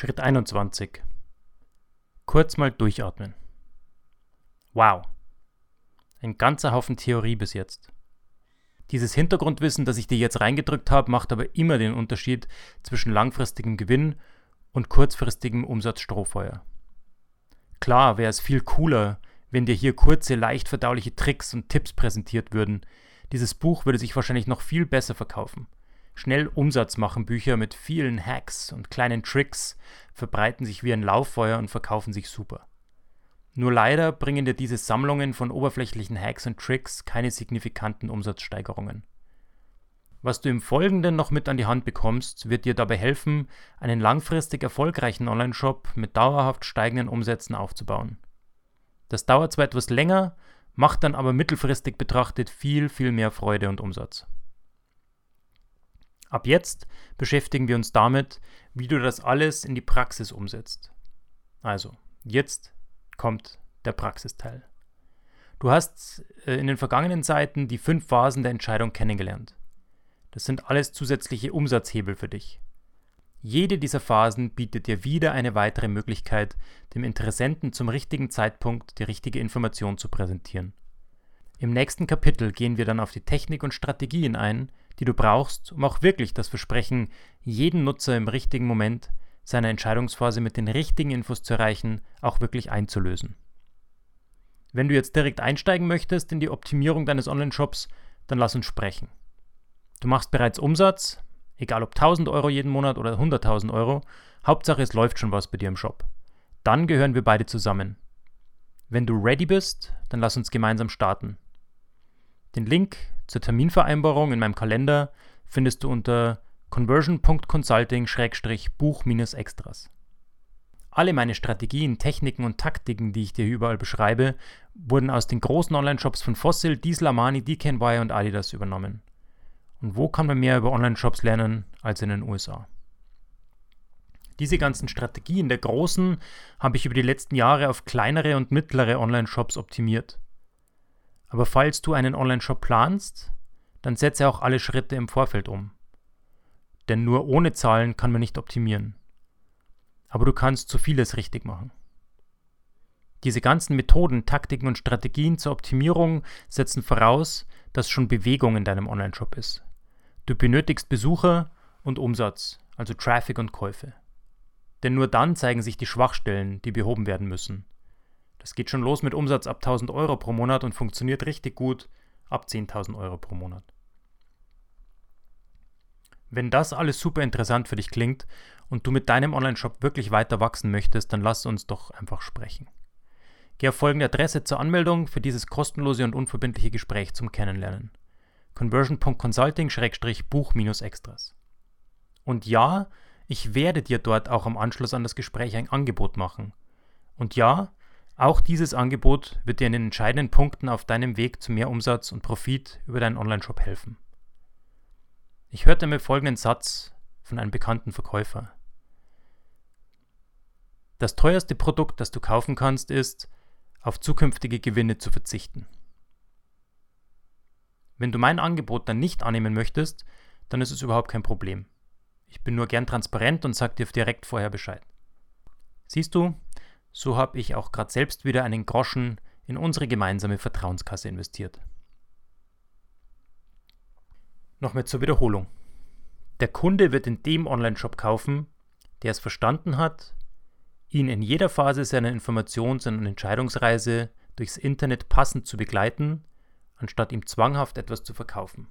Schritt 21. Kurz mal durchatmen. Wow. Ein ganzer Haufen Theorie bis jetzt. Dieses Hintergrundwissen, das ich dir jetzt reingedrückt habe, macht aber immer den Unterschied zwischen langfristigem Gewinn und kurzfristigem Umsatzstrohfeuer. Klar wäre es viel cooler, wenn dir hier kurze, leicht verdauliche Tricks und Tipps präsentiert würden. Dieses Buch würde sich wahrscheinlich noch viel besser verkaufen. Schnell Umsatz machen Bücher mit vielen Hacks und kleinen Tricks verbreiten sich wie ein Lauffeuer und verkaufen sich super. Nur leider bringen dir diese Sammlungen von oberflächlichen Hacks und Tricks keine signifikanten Umsatzsteigerungen. Was du im Folgenden noch mit an die Hand bekommst, wird dir dabei helfen, einen langfristig erfolgreichen Online-Shop mit dauerhaft steigenden Umsätzen aufzubauen. Das dauert zwar etwas länger, macht dann aber mittelfristig betrachtet viel, viel mehr Freude und Umsatz. Ab jetzt beschäftigen wir uns damit, wie du das alles in die Praxis umsetzt. Also, jetzt kommt der Praxisteil. Du hast äh, in den vergangenen Seiten die fünf Phasen der Entscheidung kennengelernt. Das sind alles zusätzliche Umsatzhebel für dich. Jede dieser Phasen bietet dir wieder eine weitere Möglichkeit, dem Interessenten zum richtigen Zeitpunkt die richtige Information zu präsentieren. Im nächsten Kapitel gehen wir dann auf die Technik und Strategien ein, die du brauchst, um auch wirklich das Versprechen, jeden Nutzer im richtigen Moment seiner Entscheidungsphase mit den richtigen Infos zu erreichen, auch wirklich einzulösen. Wenn du jetzt direkt einsteigen möchtest in die Optimierung deines Online-Shops, dann lass uns sprechen. Du machst bereits Umsatz, egal ob 1000 Euro jeden Monat oder 100.000 Euro, Hauptsache es läuft schon was bei dir im Shop. Dann gehören wir beide zusammen. Wenn du ready bist, dann lass uns gemeinsam starten. Den Link zur Terminvereinbarung in meinem Kalender findest du unter conversion.consulting-buch-extras. Alle meine Strategien, Techniken und Taktiken, die ich dir überall beschreibe, wurden aus den großen Online-Shops von Fossil, Diesel, Armani, DKNY und Adidas übernommen. Und wo kann man mehr über Online-Shops lernen als in den USA? Diese ganzen Strategien der großen habe ich über die letzten Jahre auf kleinere und mittlere Online-Shops optimiert. Aber falls du einen Online-Shop planst, dann setze auch alle Schritte im Vorfeld um. Denn nur ohne Zahlen kann man nicht optimieren. Aber du kannst so vieles richtig machen. Diese ganzen Methoden, Taktiken und Strategien zur Optimierung setzen voraus, dass schon Bewegung in deinem Online-Shop ist. Du benötigst Besucher und Umsatz, also Traffic und Käufe. Denn nur dann zeigen sich die Schwachstellen, die behoben werden müssen. Das geht schon los mit Umsatz ab 1000 Euro pro Monat und funktioniert richtig gut ab 10.000 Euro pro Monat. Wenn das alles super interessant für dich klingt und du mit deinem Online-Shop wirklich weiter wachsen möchtest, dann lass uns doch einfach sprechen. Geh auf folgende Adresse zur Anmeldung für dieses kostenlose und unverbindliche Gespräch zum Kennenlernen. conversion.consulting-buch-extras. Und ja, ich werde dir dort auch am Anschluss an das Gespräch ein Angebot machen. Und ja, auch dieses Angebot wird dir in den entscheidenden Punkten auf deinem Weg zu mehr Umsatz und Profit über deinen Onlineshop helfen. Ich hörte mir folgenden Satz von einem bekannten Verkäufer. Das teuerste Produkt, das du kaufen kannst, ist, auf zukünftige Gewinne zu verzichten. Wenn du mein Angebot dann nicht annehmen möchtest, dann ist es überhaupt kein Problem. Ich bin nur gern transparent und sag dir direkt vorher Bescheid. Siehst du, so habe ich auch gerade selbst wieder einen Groschen in unsere gemeinsame Vertrauenskasse investiert. Nochmal zur Wiederholung. Der Kunde wird in dem Online-Shop kaufen, der es verstanden hat, ihn in jeder Phase seiner Informations- und Entscheidungsreise durchs Internet passend zu begleiten, anstatt ihm zwanghaft etwas zu verkaufen.